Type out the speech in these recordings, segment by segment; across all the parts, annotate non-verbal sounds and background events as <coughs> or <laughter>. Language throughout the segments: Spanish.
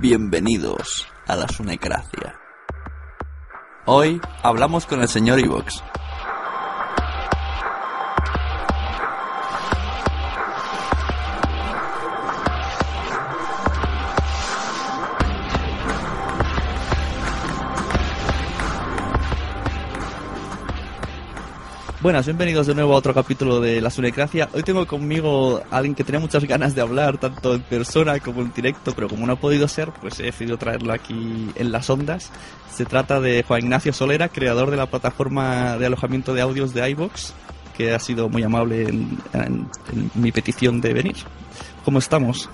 Bienvenidos a la Sunecracia. Hoy hablamos con el señor Ivox. Buenas, bienvenidos de nuevo a otro capítulo de La Sunecracia. Hoy tengo conmigo a alguien que tenía muchas ganas de hablar, tanto en persona como en directo, pero como no ha podido ser, pues he decidido traerlo aquí en las ondas. Se trata de Juan Ignacio Solera, creador de la plataforma de alojamiento de audios de iVox, que ha sido muy amable en, en mi petición de venir. ¿Cómo estamos?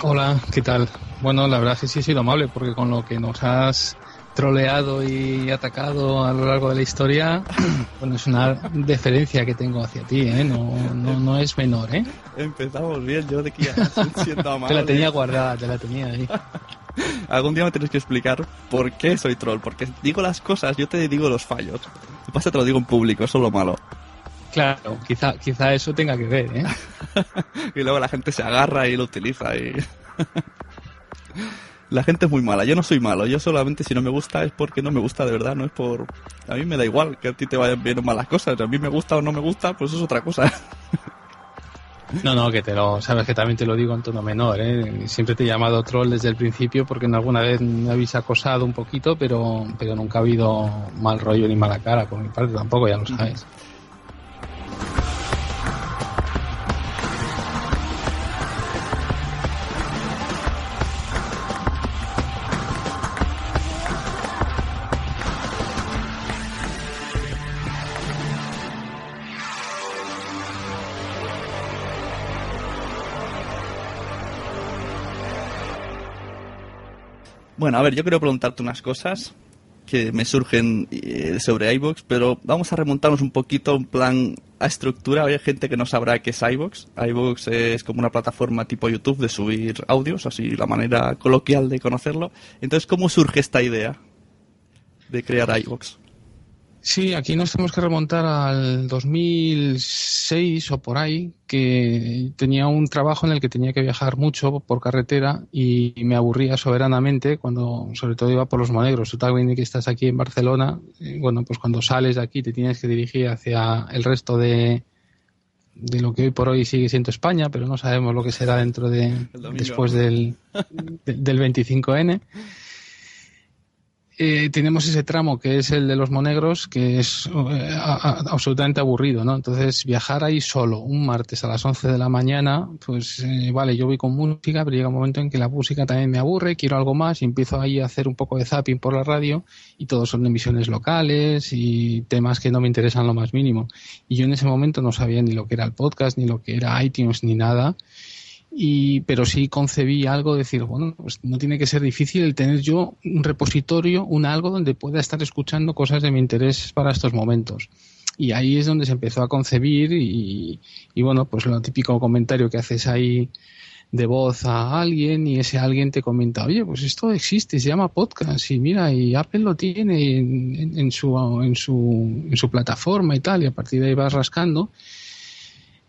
Hola, ¿qué tal? Bueno, la verdad es que sí he sido amable, porque con lo que nos has troleado y atacado a lo largo de la historia, <coughs> bueno, es una deferencia que tengo hacia ti, ¿eh? No, no, no es menor, ¿eh? Empezamos bien, yo de que ya siento amable. <laughs> te la tenía guardada, te la tenía ahí. <laughs> Algún día me tienes que explicar por qué soy troll, porque digo las cosas, yo te digo los fallos. Lo pasa te lo digo en público, eso es lo malo. Claro, quizá, quizá eso tenga que ver, ¿eh? <laughs> y luego la gente se agarra y lo utiliza y... La gente es muy mala, yo no soy malo, yo solamente si no me gusta es porque no me gusta de verdad, no es por... A mí me da igual que a ti te vayan bien o malas cosas, a mí me gusta o no me gusta, pues es otra cosa. No, no, que te lo sabes que también te lo digo en tono menor, ¿eh? Siempre te he llamado troll desde el principio porque en alguna vez me habéis acosado un poquito, pero, pero nunca ha habido mal rollo ni mala cara por mi parte tampoco, ya lo sabes. Bueno, a ver, yo quiero preguntarte unas cosas que me surgen eh, sobre iVoox, pero vamos a remontarnos un poquito en plan a estructura. Hay gente que no sabrá qué es iVoox. iVoox es como una plataforma tipo YouTube de subir audios, así la manera coloquial de conocerlo. Entonces, ¿cómo surge esta idea de crear iVoox? Sí, aquí nos tenemos que remontar al 2006 o por ahí, que tenía un trabajo en el que tenía que viajar mucho por carretera y me aburría soberanamente cuando, sobre todo, iba por los monegros. Tú también que estás aquí en Barcelona, bueno, pues cuando sales de aquí te tienes que dirigir hacia el resto de, de lo que hoy por hoy sigue siendo España, pero no sabemos lo que será dentro de después del, <laughs> del 25N. Eh, tenemos ese tramo que es el de los monegros, que es eh, absolutamente aburrido, ¿no? Entonces, viajar ahí solo un martes a las 11 de la mañana, pues eh, vale, yo voy con música, pero llega un momento en que la música también me aburre, quiero algo más y empiezo ahí a hacer un poco de zapping por la radio y todos son emisiones locales y temas que no me interesan lo más mínimo. Y yo en ese momento no sabía ni lo que era el podcast, ni lo que era iTunes, ni nada y pero sí concebí algo de decir bueno pues no tiene que ser difícil el tener yo un repositorio un algo donde pueda estar escuchando cosas de mi interés para estos momentos y ahí es donde se empezó a concebir y, y bueno pues lo típico comentario que haces ahí de voz a alguien y ese alguien te comenta, oye, pues esto existe, se llama podcast y mira, y Apple lo tiene en, en, su, en, su, en su plataforma y tal, y a partir de ahí vas rascando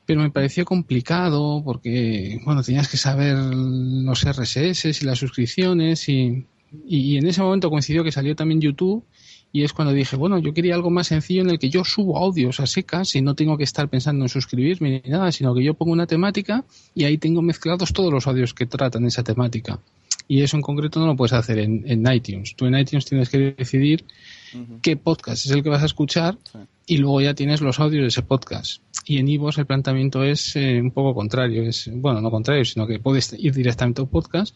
pero me pareció complicado porque, bueno, tenías que saber los RSS y las suscripciones y, y, en ese momento coincidió que salió también YouTube y es cuando dije, bueno, yo quería algo más sencillo en el que yo subo audios a secas y no tengo que estar pensando en suscribirme ni nada, sino que yo pongo una temática y ahí tengo mezclados todos los audios que tratan esa temática. Y eso en concreto no lo puedes hacer en, en iTunes. Tú en iTunes tienes que decidir qué podcast es el que vas a escuchar y luego ya tienes los audios de ese podcast. Y en Ivos el planteamiento es eh, un poco contrario, es bueno, no contrario, sino que puedes ir directamente a un podcast,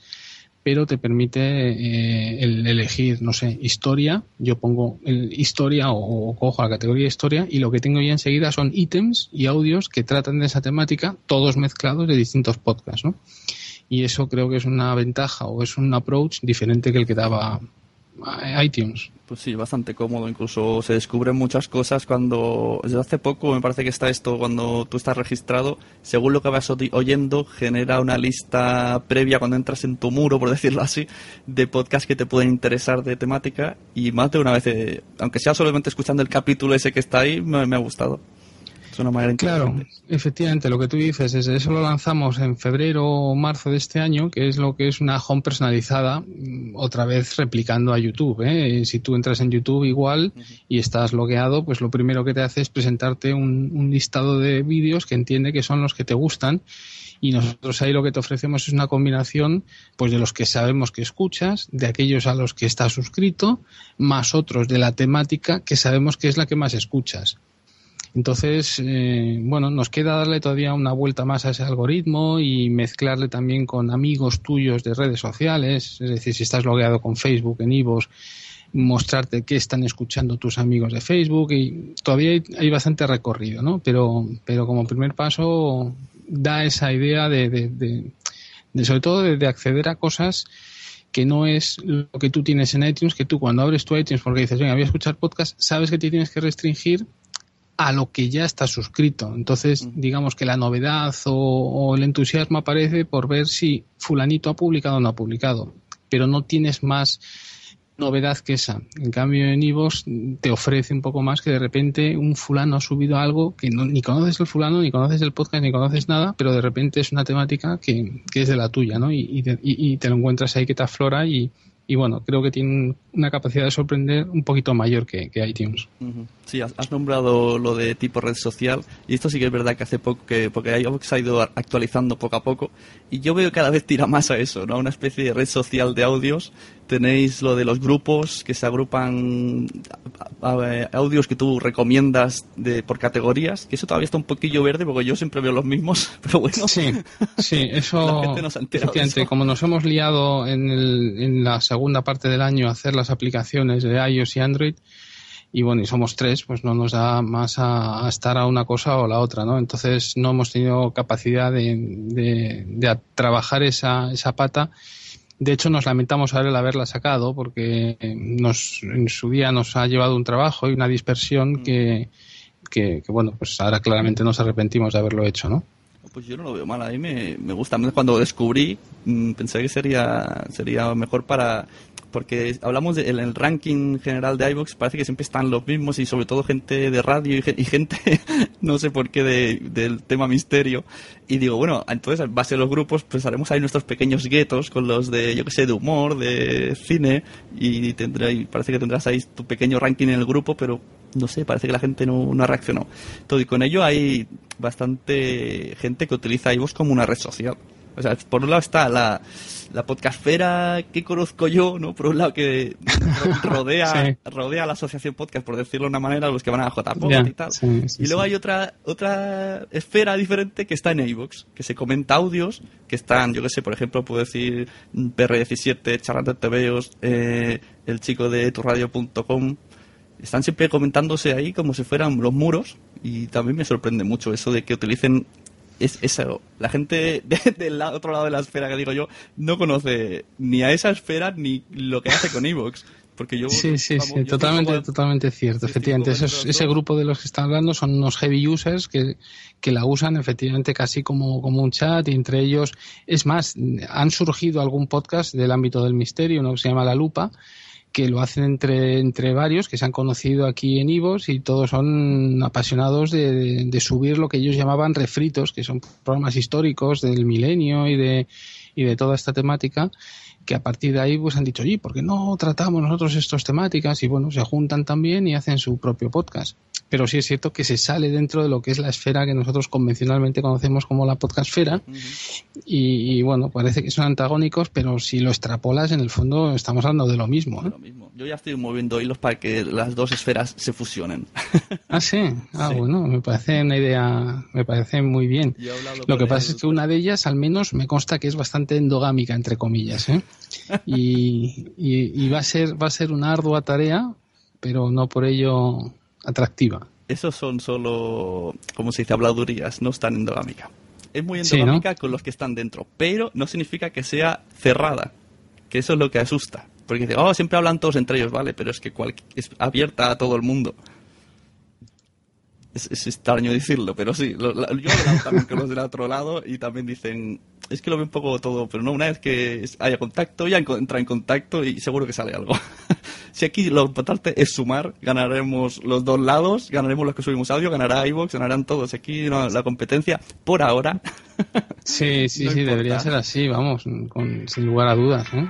pero te permite eh, el elegir, no sé, historia, yo pongo el historia o, o, cojo la categoría historia y lo que tengo ya enseguida son ítems y audios que tratan de esa temática, todos mezclados de distintos podcasts, ¿no? Y eso creo que es una ventaja o es un approach diferente que el que daba iTunes. Pues sí, bastante cómodo. Incluso se descubren muchas cosas cuando. Desde hace poco me parece que está esto, cuando tú estás registrado, según lo que vas oyendo, genera una lista previa cuando entras en tu muro, por <laughs> decirlo así, de podcasts que te pueden interesar de temática. Y más de una vez, eh, aunque sea solamente escuchando el capítulo ese que está ahí, me, me ha gustado. Es una manera Claro, efectivamente, lo que tú dices es eso lo lanzamos en febrero o marzo de este año, que es lo que es una home personalizada, mm, otra vez replicando a YouTube. ¿eh? Si tú entras en YouTube igual y estás logueado, pues lo primero que te hace es presentarte un, un listado de vídeos que entiende que son los que te gustan y nosotros ahí lo que te ofrecemos es una combinación pues de los que sabemos que escuchas, de aquellos a los que estás suscrito, más otros de la temática que sabemos que es la que más escuchas. Entonces, eh, bueno, nos queda darle todavía una vuelta más a ese algoritmo y mezclarle también con amigos tuyos de redes sociales, es decir, si estás logueado con Facebook, en Ivos, mostrarte qué están escuchando tus amigos de Facebook y todavía hay, hay, bastante recorrido, ¿no? Pero, pero como primer paso da esa idea de, de, sobre todo de, acceder a cosas que no es lo que tú tienes en iTunes, que tú cuando abres tu iTunes porque dices, venga, voy a escuchar podcast, sabes que te tienes que restringir a lo que ya está suscrito. Entonces, digamos que la novedad o, o, el entusiasmo aparece por ver si fulanito ha publicado o no ha publicado, pero no tienes más novedad que esa. En cambio, en Ivos te ofrece un poco más que de repente un fulano ha subido algo que no, ni conoces el fulano, ni conoces el podcast, ni conoces nada, pero de repente es una temática que, que es de la tuya, ¿no? Y, y, te, y, te lo encuentras ahí que te aflora y, y bueno, creo que tiene una capacidad de sorprender un poquito mayor que, que iTunes. Uh -huh. Sí, has, nombrado lo de tipo red social y esto sí que es verdad que hace poco que porque iVoox ha ido actualizando poco a poco y yo veo cada vez tira más a eso, ¿no? Una especie de red social de audios. Tenéis lo de los grupos que se agrupan a, a, audios que tú recomiendas de por categorías, que eso todavía está un poquillo verde porque yo siempre veo los mismos, <laughs> pero bueno. Sí, sí, <laughs> eso. no se efectivamente, como nos hemos liado en, el, en la segunda parte del año a hacer las aplicaciones de iOS y Android, y bueno, y somos tres, pues no nos da más a, a, estar a una cosa o la otra, ¿no? Entonces no hemos tenido capacidad de, de, de trabajar esa, esa pata. De hecho, nos lamentamos haber el haberla sacado porque nos, en su día nos ha llevado un trabajo y una dispersión que, que, que, bueno, pues ahora claramente nos arrepentimos de haberlo hecho, ¿no? Pues yo no lo veo mal, a mí me, me gusta. Cuando descubrí, mmm, pensé que sería, sería mejor para porque hablamos del de, ranking general de iVoox, parece que siempre están los mismos y sobre todo gente de radio y, y gente, <laughs> no sé por qué, de, del tema misterio. Y digo, bueno, entonces en base a los grupos, pues haremos ahí nuestros pequeños guetos con los de, yo que sé, de humor, de cine, y, tendrá, y parece que tendrás ahí tu pequeño ranking en el grupo, pero no sé, parece que la gente no, no ha reaccionado. Todo y con ello hay bastante gente que utiliza iVoox como una red social. O sea, por un lado está la, la podcastfera que conozco yo, ¿no? Por un lado que rodea, <laughs> sí. rodea a la asociación podcast, por decirlo de una manera, los que van a JPod yeah, y tal. Sí, sí, y luego hay otra, otra esfera diferente que está en iVoox, que se comenta audios, que están, yo que sé, por ejemplo, puedo decir PR17, Charlando TVOs, eh, el chico de turradio.com, están siempre comentándose ahí como si fueran los muros y también me sorprende mucho eso de que utilicen es eso. La gente de, del otro lado de la esfera que digo yo no conoce ni a esa esfera ni lo que hace con Evox. Porque yo, sí, sí, vamos, sí, totalmente, como, totalmente cierto. Efectivamente, esos, ese grupo de los que están hablando son unos heavy users que, que la usan efectivamente casi como, como un chat y entre ellos, es más, han surgido algún podcast del ámbito del misterio, uno que se llama La Lupa, que lo hacen entre, entre varios que se han conocido aquí en Ivos y todos son apasionados de, de, subir lo que ellos llamaban refritos, que son programas históricos del milenio y de, y de toda esta temática que a partir de ahí pues han dicho, oye, ¿por qué no tratamos nosotros estas temáticas? Y bueno, se juntan también y hacen su propio podcast. Pero sí es cierto que se sale dentro de lo que es la esfera que nosotros convencionalmente conocemos como la podcastfera. Uh -huh. y, y, bueno, parece que son antagónicos, pero si lo extrapolas, en el fondo estamos hablando de lo mismo. ¿eh? Lo mismo. Yo ya estoy moviendo hilos para que las dos esferas se fusionen. <laughs> ah, sí. Ah, sí. bueno, me parece una idea, me parece muy bien. Lo que pasa el... es que una de ellas, al menos, me consta que es bastante endogámica, entre comillas, ¿eh? <laughs> y, y, y, va a ser va a ser una ardua tarea, pero no por ello atractiva. Esos son solo, como se dice, habladurías, no están endogámica. Es muy endogámica sí, ¿no? con los que están dentro, pero no significa que sea cerrada, que eso es lo que asusta. Porque dice, oh, siempre hablan todos entre ellos, vale, pero es que cual, es abierta a todo el mundo. Es, es, extraño decirlo, pero sí. Lo, lo, yo he hablado también con los del otro lado y también dicen, es que lo veo un poco todo, pero no, una vez que haya contacto, ya entra en contacto y seguro que sale algo. <laughs> si aquí lo importante es sumar, ganaremos los dos lados, ganaremos los que subimos audio, ganará iVoox, ganarán todos. Aquí la competencia, por ahora. <laughs> sí, sí, sí, debería ser así, vamos, con, sin lugar a dudas. ¿eh?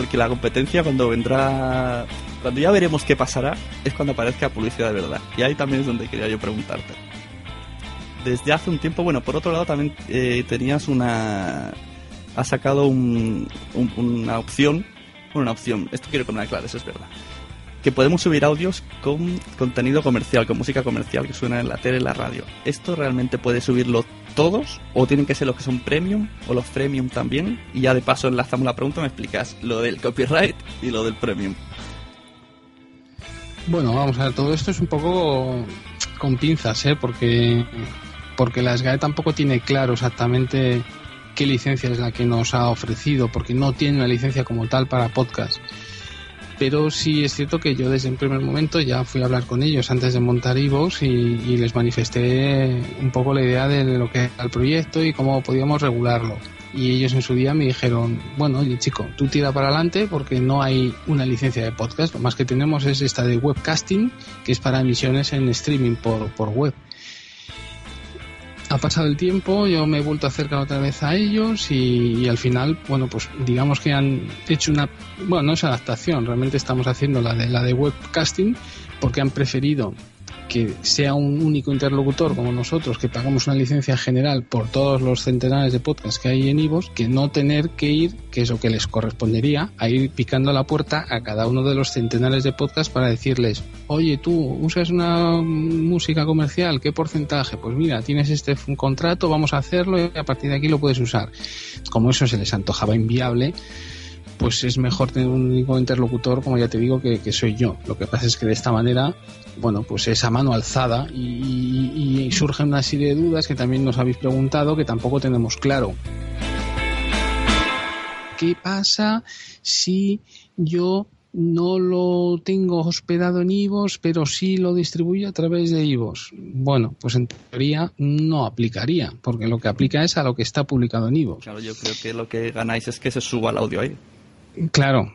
porque la competencia cuando vendrá, cuando ya veremos qué pasará, es cuando aparezca publicidad de verdad. Y ahí también es donde quería yo preguntarte. Desde hace un tiempo, bueno, por otro lado también eh, tenías una... Has sacado un, una opción, una opción, esto quiero que me aclares, es verdad que podemos subir audios con contenido comercial, con música comercial que suena en la tele y la radio. ¿Esto realmente puede subirlo todos o tienen que ser los que son premium o los premium también? Y ya de paso enlazamos la pregunta, me explicas lo del copyright y lo del premium. Bueno, vamos a ver, todo esto es un poco con pinzas, ¿eh? Porque, porque la SGAE tampoco tiene claro exactamente qué licencia es la que nos ha ofrecido, porque no tiene una licencia como tal para podcast pero sí es cierto que yo desde el primer momento ya fui a hablar con ellos antes de montar Evox y, y les manifesté un poco la idea de lo que era el proyecto y cómo podíamos regularlo. Y ellos en su día me dijeron, bueno, oye chico, tú tira para adelante porque no hay una licencia de podcast, lo más que tenemos es esta de webcasting, que es para emisiones en streaming por, por web. Ha pasado el tiempo, yo me he vuelto a acercar otra vez a ellos y, al final, bueno, pues digamos que han hecho una, bueno, no es adaptación, realmente estamos haciendo la de la de webcasting porque han preferido que sea un único interlocutor como nosotros, que pagamos una licencia general por todos los centenares de podcasts que hay en Ivos, que no tener que ir, que es lo que les correspondería, a ir picando la puerta a cada uno de los centenares de podcasts para decirles, oye, tú usas una música comercial, ¿qué porcentaje? Pues mira, tienes este contrato, vamos a hacerlo y a partir de aquí lo puedes usar. Como eso se les antojaba inviable, pues es mejor tener un único interlocutor, como ya te digo, que, soy yo. Lo que pasa es que de esta manera, bueno, pues esa mano alzada y, surgen una serie de dudas que también nos habéis preguntado que tampoco tenemos claro. ¿Qué pasa si yo no lo tengo hospedado en IVOS, pero sí lo distribuyo a través de IVOS. Bueno, pues en teoría no aplicaría, porque lo que aplica es a lo que está publicado en IVOS. Claro, yo creo que lo que ganáis es que se suba el audio ahí. Claro.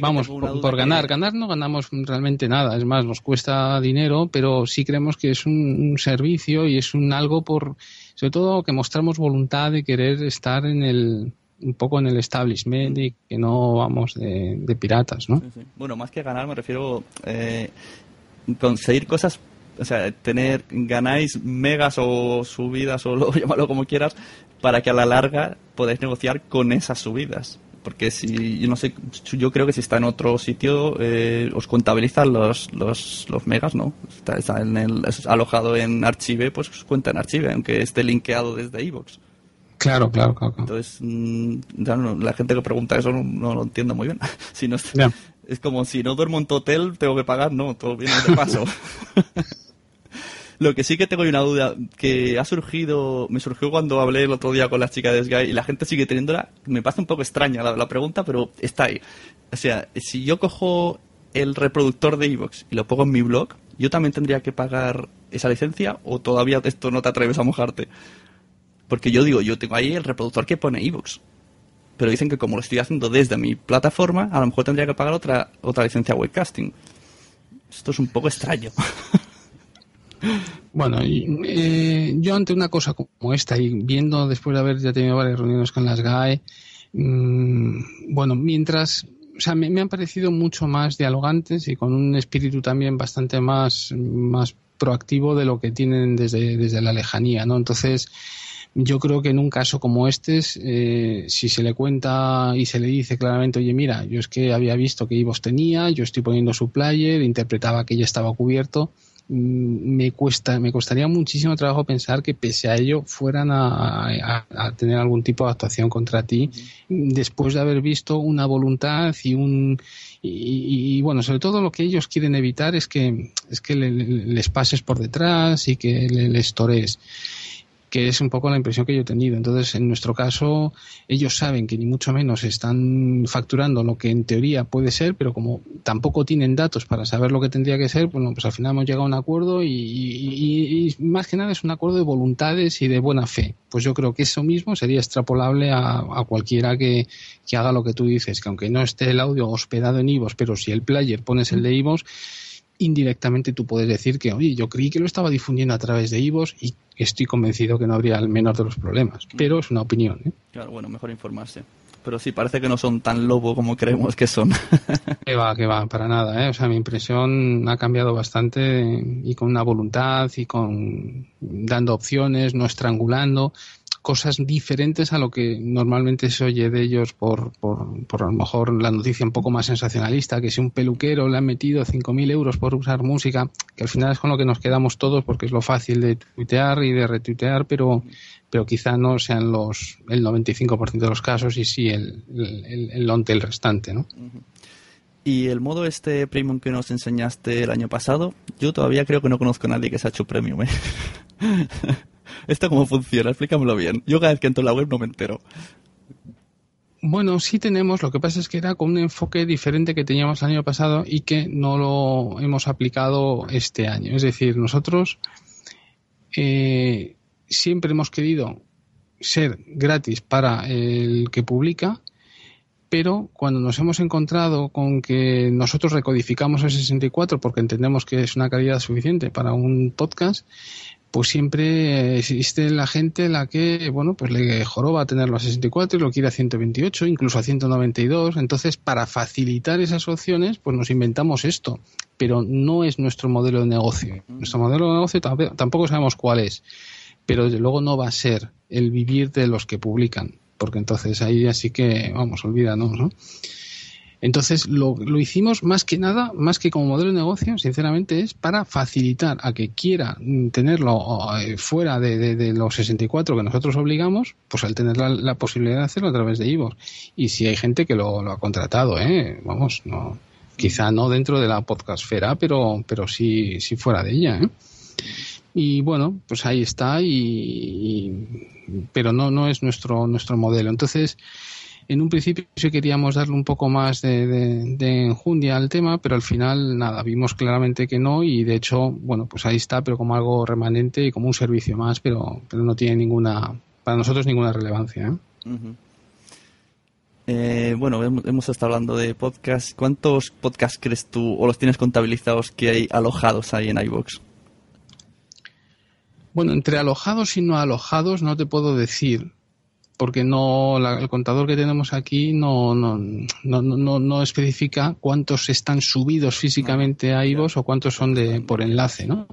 Vamos, por, ganar, ganar no ganamos realmente nada, es más, nos cuesta dinero, pero sí creemos que es un, servicio y es un algo por, sobre todo que mostramos voluntad de querer estar en el, un poco en el establishment y que no vamos de, piratas, ¿no? bueno, más que ganar me refiero eh, conseguir cosas o sea, tener, ganáis megas o subidas o lo <laughs> llámalo como quieras, para que a la larga podáis negociar con esas subidas. Porque si, yo no sé, yo creo que si está en otro sitio, eh, os contabilizan los, los, los megas, ¿no? Está, en el, alojado en Archive, pues os cuenta en Archive, aunque esté linkeado desde iVoox. Claro, claro, claro. Entonces, mm, la gente que pregunta eso no, lo entiende muy bien. <laughs> si no, Es como si no duermo en tu hotel, tengo que pagar, no, todo viene de paso. <laughs> Lo que sí que tengo una duda que ha surgido, me surgió cuando hablé el otro día con las chicas de Sky y la gente sigue teniéndola. Me parece un poco extraña la, pregunta, pero está ahí. O sea, si yo cojo el reproductor de Evox y lo pongo en mi blog, ¿yo también tendría que pagar esa licencia o todavía esto no te atreves a mojarte? Porque yo digo, yo tengo ahí el reproductor que pone Evox. Pero dicen que como lo estoy haciendo desde mi plataforma, a lo mejor tendría que pagar otra, otra licencia webcasting. Esto es un poco extraño. <laughs> Bueno, eh, yo ante una cosa como esta y viendo después de haber ya tenido varias reuniones con las GAE, mm, bueno, mientras, o sea, me, han parecido mucho más dialogantes y con un espíritu también bastante más, más proactivo de lo que tienen desde, desde la lejanía, ¿no? Entonces, yo creo que en un caso como este, eh, si se le cuenta y se le dice claramente, oye, mira, yo es que había visto que Ivos tenía, yo estoy poniendo su player, interpretaba que ya estaba cubierto, me cuesta me costaría muchísimo trabajo pensar que pese a ello fueran a, tener algún tipo de actuación contra ti después de haber visto una voluntad y un y, bueno sobre todo lo que ellos quieren evitar es que es que les pases por detrás y que les torees que es un poco la impresión que yo he tenido. Entonces, en nuestro caso, ellos saben que ni mucho menos están facturando lo que en teoría puede ser, pero como tampoco tienen datos para saber lo que tendría que ser, bueno, pues al final hemos llegado a un acuerdo y, más que nada es un acuerdo de voluntades y de buena fe. Pues yo creo que eso mismo sería extrapolable a, cualquiera que, haga lo que tú dices, que aunque no esté el audio hospedado en IVOS, pero si el player pones el de IVOS, indirectamente tú puedes decir que, oye, yo creí que lo estaba difundiendo a través de IVOS y estoy convencido que no habría el menor de los problemas. Mm. Pero es una opinión. ¿eh? Claro, bueno, mejor informarse. Pero sí, parece que no son tan lobo como creemos que son. <laughs> que va, que va, para nada. ¿eh? O sea, mi impresión ha cambiado bastante y con una voluntad y con dando opciones, no estrangulando cosas diferentes a lo que normalmente se oye de ellos por, por, por a lo mejor la noticia un poco más sensacionalista, que si un peluquero le han metido 5.000 euros por usar música, que al final es con lo que nos quedamos todos porque es lo fácil de tuitear y de retuitear, pero, pero quizá no sean los el 95% de los casos y sí el, el, el, el restante, ¿no? Y el modo este premium que nos enseñaste el año pasado, yo todavía creo que no conozco a nadie que se ha hecho premium, ¿eh? <laughs> ¿Esto cómo funciona? Explícamelo bien. Yo cada vez que entro en la web no me entero. Bueno, sí tenemos, lo que pasa es que era con un enfoque diferente que teníamos el año pasado y que no lo hemos aplicado este año. Es decir, nosotros eh, siempre hemos querido ser gratis para el que publica, pero cuando nos hemos encontrado con que nosotros recodificamos el 64 porque entendemos que es una calidad suficiente para un podcast, pues siempre existe la gente la que, bueno, pues le joroba tenerlo a 64 y lo quiere a 128, incluso a 192. Entonces, para facilitar esas opciones, pues nos inventamos esto. Pero no es nuestro modelo de negocio. Nuestro modelo de negocio tampoco sabemos cuál es. Pero desde luego no va a ser el vivir de los que publican. Porque entonces ahí así que, vamos, olvídanos, ¿no? Entonces, lo, lo, hicimos más que nada, más que como modelo de negocio, sinceramente, es para facilitar a que quiera tenerlo eh, fuera de, los 64 que nosotros obligamos, pues al tener la, posibilidad de hacerlo a través de Ivo. Y si hay gente que lo, ha contratado, ¿eh? Vamos, no, quizá no dentro de la podcastfera, pero, pero sí, sí fuera de ella, ¿eh? Y bueno, pues ahí está, y, pero no, no es nuestro, nuestro modelo. Entonces, en un principio sí queríamos darle un poco más de, enjundia al tema, pero al final nada, vimos claramente que no y de hecho, bueno, pues ahí está, pero como algo remanente y como un servicio más, pero, pero no tiene ninguna, para nosotros ninguna relevancia. ¿eh? Eh, bueno, hemos, estado hablando de podcast. ¿Cuántos podcasts crees tú o los tienes contabilizados que hay alojados ahí en iVoox? Bueno, entre alojados y no alojados no te puedo decir porque no el contador que tenemos aquí no, no, no, no, no especifica cuántos están subidos físicamente a IVOS o cuántos son de por enlace, ¿no?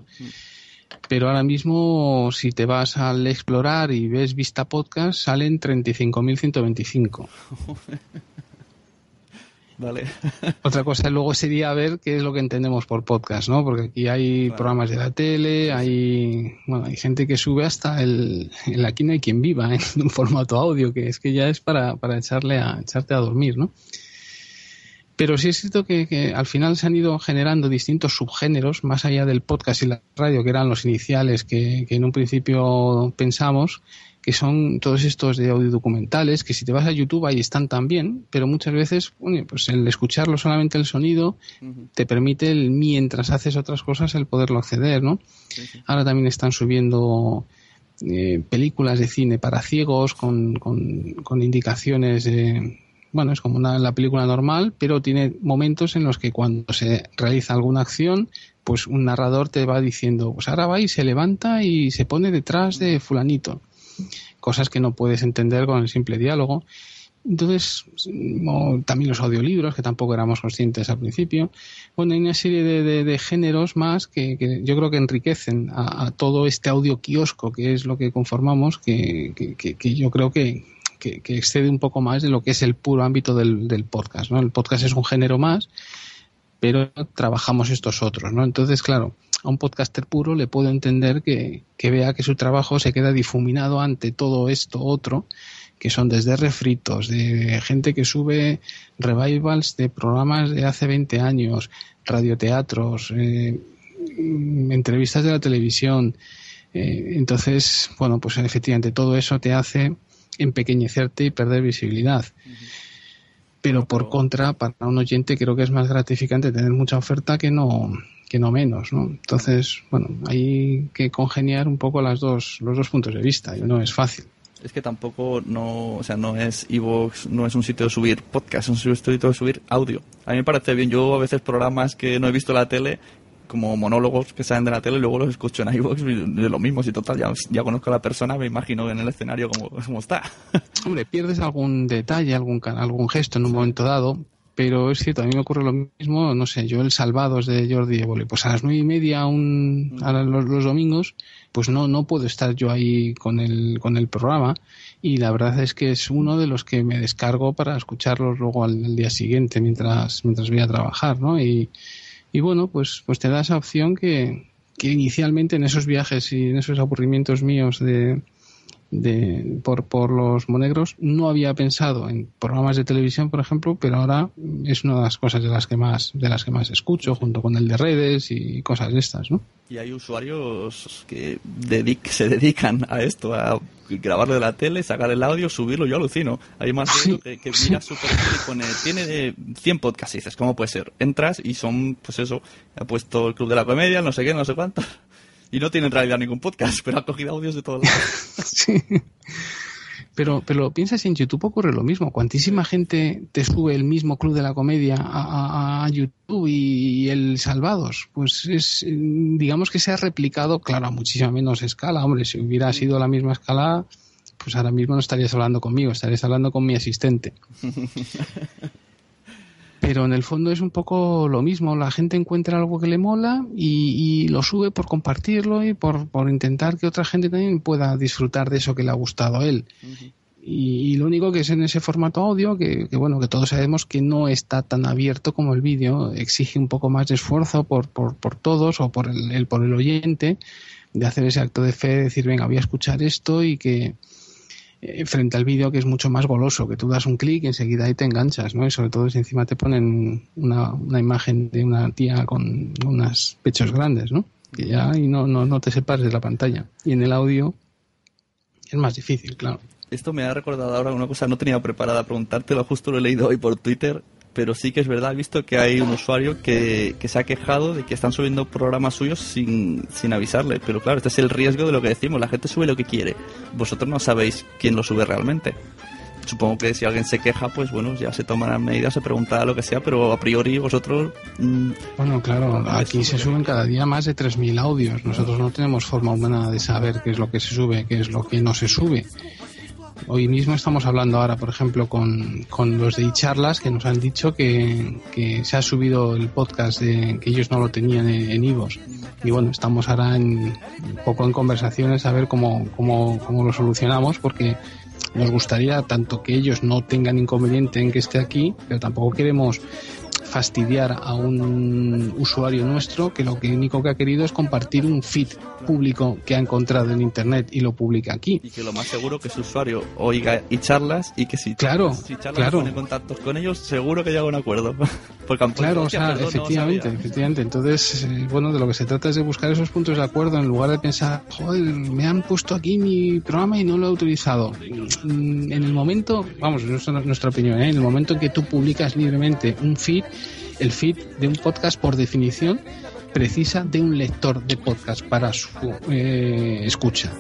Pero ahora mismo, si te vas al explorar y ves Vista Podcast, salen 35.125. <laughs> Vale. <laughs> Otra cosa luego sería ver qué es lo que entendemos por podcast, ¿no? Porque aquí hay programas de la tele, hay bueno, hay gente que sube hasta el, aquí no hay quien viva <laughs> en un formato audio, que es que ya es para, para echarle a echarte a dormir, ¿no? Pero sí es cierto que, al final se han ido generando distintos subgéneros, más allá del podcast y la radio, que eran los iniciales que, que en un principio pensamos, que son todos estos de audio documentales, que si te vas a YouTube ahí están también, pero muchas veces, pues el escucharlo solamente el sonido te permite el, mientras haces otras cosas el poderlo acceder, ¿no? Ahora también están subiendo eh, películas de cine para ciegos con, con, indicaciones de, bueno, es como una, la película normal, pero tiene momentos en los que cuando se realiza alguna acción, pues un narrador te va diciendo, pues ahora va y se levanta y se pone detrás de fulanito cosas que no puedes entender con el simple diálogo. Entonces, también los audiolibros, que tampoco éramos conscientes al principio. Bueno, hay una serie de, géneros más que, yo creo que enriquecen a, todo este audio kiosco, que es lo que conformamos, que, yo creo que, excede un poco más de lo que es el puro ámbito del, del, podcast. ¿no? El podcast es un género más, pero trabajamos estos otros. ¿no? Entonces, claro, a un podcaster puro le puedo entender que, vea que su trabajo se queda difuminado ante todo esto otro, que son desde refritos, de gente que sube revivals de programas de hace 20 años, radioteatros, eh, entrevistas de la televisión, Eh, entonces, bueno, pues efectivamente todo eso te hace empequeñecerte y perder visibilidad. Pero por contra, para un oyente creo que es más gratificante tener mucha oferta que no que no menos, ¿no? Entonces, bueno, hay que congeniar un poco las dos, los dos puntos de vista y no es fácil. Es que tampoco no, o sea, no es Evox, no es un sitio de subir podcast, es un sitio de subir audio. A mí me parece bien, yo a veces programas que no he visto en la tele como monólogos que salen de la tele y luego los escucho en iVoox de lo mismo, si total ya, ya conozco a la persona, me imagino en el escenario cómo, cómo está. <laughs> Hombre, pierdes algún detalle, algún, algún gesto en un momento dado, pero es cierto, a mí me ocurre lo mismo, no sé, yo el Salvados de Jordi Evole, pues a las nueve y media un, a los, los, domingos, pues no, no puedo estar yo ahí con el, con el programa y la verdad es que es uno de los que me descargo para escucharlos luego al, al día siguiente mientras, mientras voy a trabajar, ¿no? Y, y bueno, pues, pues te da esa opción que, que inicialmente en esos viajes y en esos aburrimientos míos de, de, por, por los monegros. No había pensado en programas de televisión por ejemplo pero ahora es una de las cosas de las que más de las que más escucho junto con el de redes y cosas de estas ¿no? y hay usuarios que dedic se dedican a esto a grabarlo de la tele sacar el audio subirlo. Yo alucino. Hay más Sí, que, que sí. mira super y pone tiene 100 podcasts y dices cómo puede ser entras y son pues eso ha puesto el club de la comedia no sé qué no sé cuánto y no tiene en realidad ningún podcast <laughs> pero ha cogido audios de todos lados <laughs> Sí. Pero, pero piensas en YouTube ocurre lo mismo. Cuantísima gente te sube el mismo Club de la Comedia a, a- a YouTube y, el Salvados. Pues es, digamos que se ha replicado, claro, a muchísima menos escala. Hombre, si hubiera sido la misma escala, pues ahora mismo no estarías hablando conmigo, estarías hablando con mi asistente. <laughs> Pero en el fondo es un poco lo mismo. La gente encuentra algo que le mola y, y lo sube por compartirlo y por, por intentar que otra gente también pueda disfrutar de eso que le ha gustado a él. Y, y lo único que es en ese formato audio, que, que bueno, que todos sabemos que no está tan abierto como el vídeo, exige un poco más de esfuerzo por, por, por todos o por el, el- por el oyente de hacer ese acto de fe, de decir, venga, voy a escuchar esto y que eh, frente al vídeo que es mucho más goloso, que tú das un clic y enseguida ahí te enganchas, ¿no? Y sobre todo si encima te ponen una, una imagen de una tía con unos pechos grandes, ¿no? Que ya y no, no, no te separes de la pantalla. Y en el audio es más difícil, claro. Esto me ha recordado ahora una cosa, no tenía preparada preguntártelo, justo lo he leído hoy por Twitter, pero sí que es verdad, he visto que hay un usuario que, que se ha quejado de que están subiendo programas suyos sin, sin avisarle, pero claro, este es el riesgo de lo que decimos, la gente sube lo que quiere, vosotros no sabéis quién lo sube realmente. Supongo que si alguien se queja, pues bueno, ya se tomarán medidas, se preguntará lo que sea, pero a priori vosotros... mm, Bueno, claro, aquí se suben cada día más de 3.000 audios. Nosotros no tenemos forma humana de saber qué es lo que se sube, qué es lo que no se sube. Hoy mismo estamos hablando ahora, por ejemplo, con, con los de iCharlas que nos han dicho que, que se ha subido el podcast de, que ellos no lo tenían en, iVoox. Y bueno, estamos ahora en, un poco en conversaciones a ver cómo, cómo, cómo lo solucionamos porque nos gustaría tanto que ellos no tengan inconveniente en que esté aquí, pero tampoco queremos fastidiar a un usuario nuestro que lo que único que ha querido es compartir un feed público que ha encontrado en internet y lo publica aquí. y que lo más seguro que su usuario oiga y charlas y que si, Claro, si charlas claro. pone contactos con ellos, seguro que llega a un acuerdo. <laughs> Porque han Claro, o "Hostia, sea, perdón, efectivamente, sabía". efectivamente. Entonces, eh, bueno, de lo que se trata es de buscar esos puntos de acuerdo en lugar de pensar, joder, me han puesto aquí mi programa y no lo he utilizado. Mm, En el momento, vamos, es nuestra, nuestra opinión, ¿eh? en el momento en que tú publicas libremente un feed, el feed de un podcast, por definición, precisa de un lector de podcast para su eh, escucha.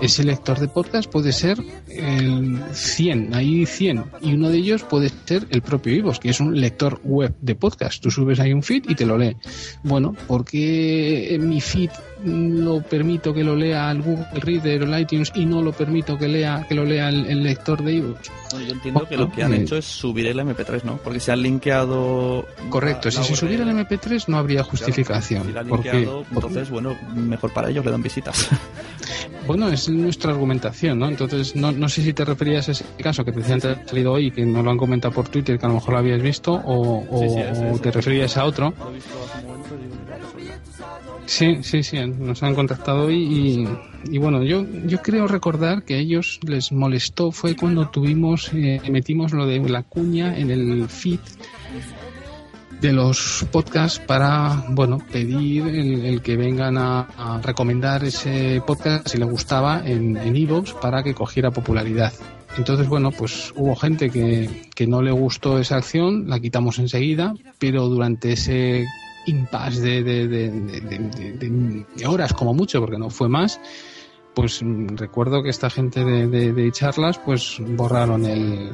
Ese lector de podcast puede ser el 100, hay 100, y uno de ellos puede ser el propio Ivos, que es un lector web de podcast. Tú subes ahí un feed y te lo lee. Bueno, ¿por qué en mi feed lo permito que lo lea el Google Reader o el iTunes y no lo permito que lea que lo lea el, el lector de Ivos? Bueno, yo entiendo que lo que han Eh, hecho es subir el MP3, ¿no? Porque se han linkeado. Correcto, la- si se subiera el URL. MP3 no habría Claro, justificación. si la han porque, linkeado, entonces, bueno, mejor para ellos, le dan visitas. Bueno, es nuestra argumentación, ¿no? Entonces, no, no sé si te referías a ese caso que precisamente ha salido hoy, que no lo han comentado por Twitter, que a lo mejor lo habías visto, o, o- Sí, sí, ese, o ese. te referías a otro. Sí, sí, sí, nos han contactado hoy y, y bueno, yo, yo creo recordar que a ellos les molestó fue cuando tuvimos, eh, metimos lo de la cuña en el feed de los podcasts para bueno pedir el, que vengan a, recomendar ese podcast si le gustaba en Evox para que cogiera popularidad. Entonces, bueno, pues hubo gente que, que no le gustó esa acción, la quitamos enseguida, pero durante ese impasse de, de, de, de, horas como mucho, porque no fue más, pues recuerdo que esta gente de, charlas pues borraron el,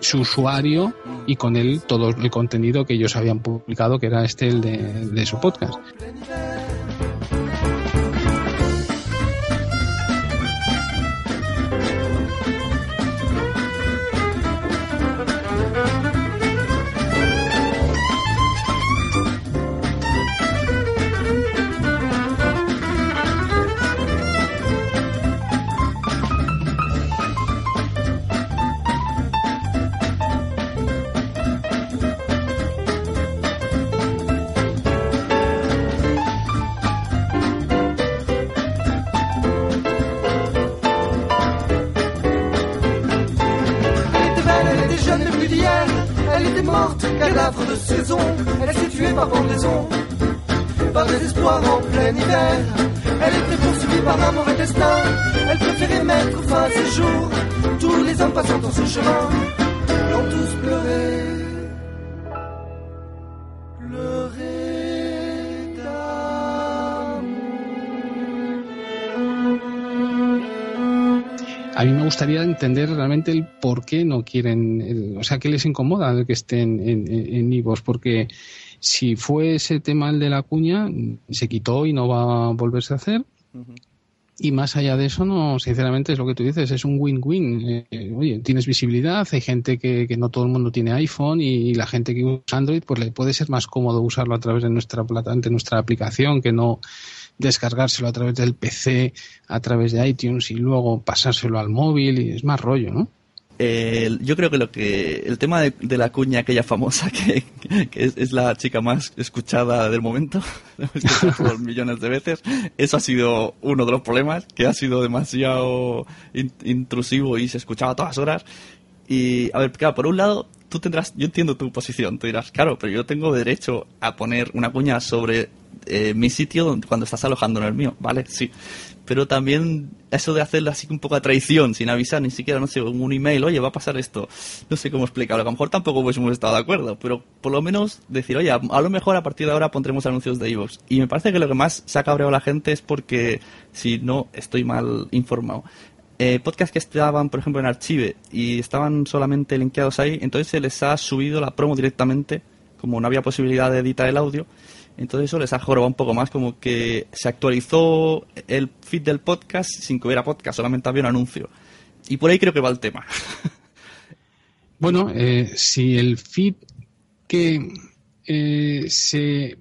su usuario y con él todo el contenido que ellos habían publicado, que era este el de su podcast. A mí me gustaría entender realmente el por qué no quieren, o sea, qué les incomoda el que estén en, en, porque si fue ese tema el de la cuña, se quitó y no va a volverse a hacer. Y más allá de eso, no, sinceramente es lo que tú dices, es un win-win. Eh, oye, tienes visibilidad, hay gente que, que, no todo el mundo tiene iPhone y, la gente que usa Android, pues le puede ser más cómodo usarlo a través de nuestra de nuestra aplicación que no descargárselo a través del PC, a través de iTunes y luego pasárselo al móvil y es más rollo, ¿no? Yo creo que lo que el tema de, la cuña aquella famosa que, es, la chica más escuchada del momento <laughs> <laughs> por millones de veces eso ha sido uno de los problemas que ha sido demasiado intrusivo y se escuchaba a todas horas. Y a ver claro por un lado tú tendrás yo entiendo tu posición tú dirás claro pero yo tengo derecho a poner una cuña sobre eh, mi sitio cuando estás alojando en el mío vale sí. Pero también eso de hacerlo así un poco a traición, sin avisar ni siquiera, no sé, un email, oye, va a pasar esto, no sé cómo explicarlo, a lo mejor tampoco hubiésemos estado de acuerdo, pero por lo menos decir, oye, a, lo mejor a partir de ahora pondremos anuncios de iVoox. Y me parece que lo que más se ha cabreado a la gente es porque, si no estoy mal informado, eh, podcasts que estaban, por ejemplo, en Archive y estaban solamente linkeados ahí, entonces se les ha subido la promo directamente, como no había posibilidad de editar el audio, entonces eso les ha jorobado un poco más, como que se actualizó el feed del podcast sin que hubiera podcast, solamente había un anuncio. Y por ahí creo que va el tema. <laughs> Bueno, eh, si el feed que eh, se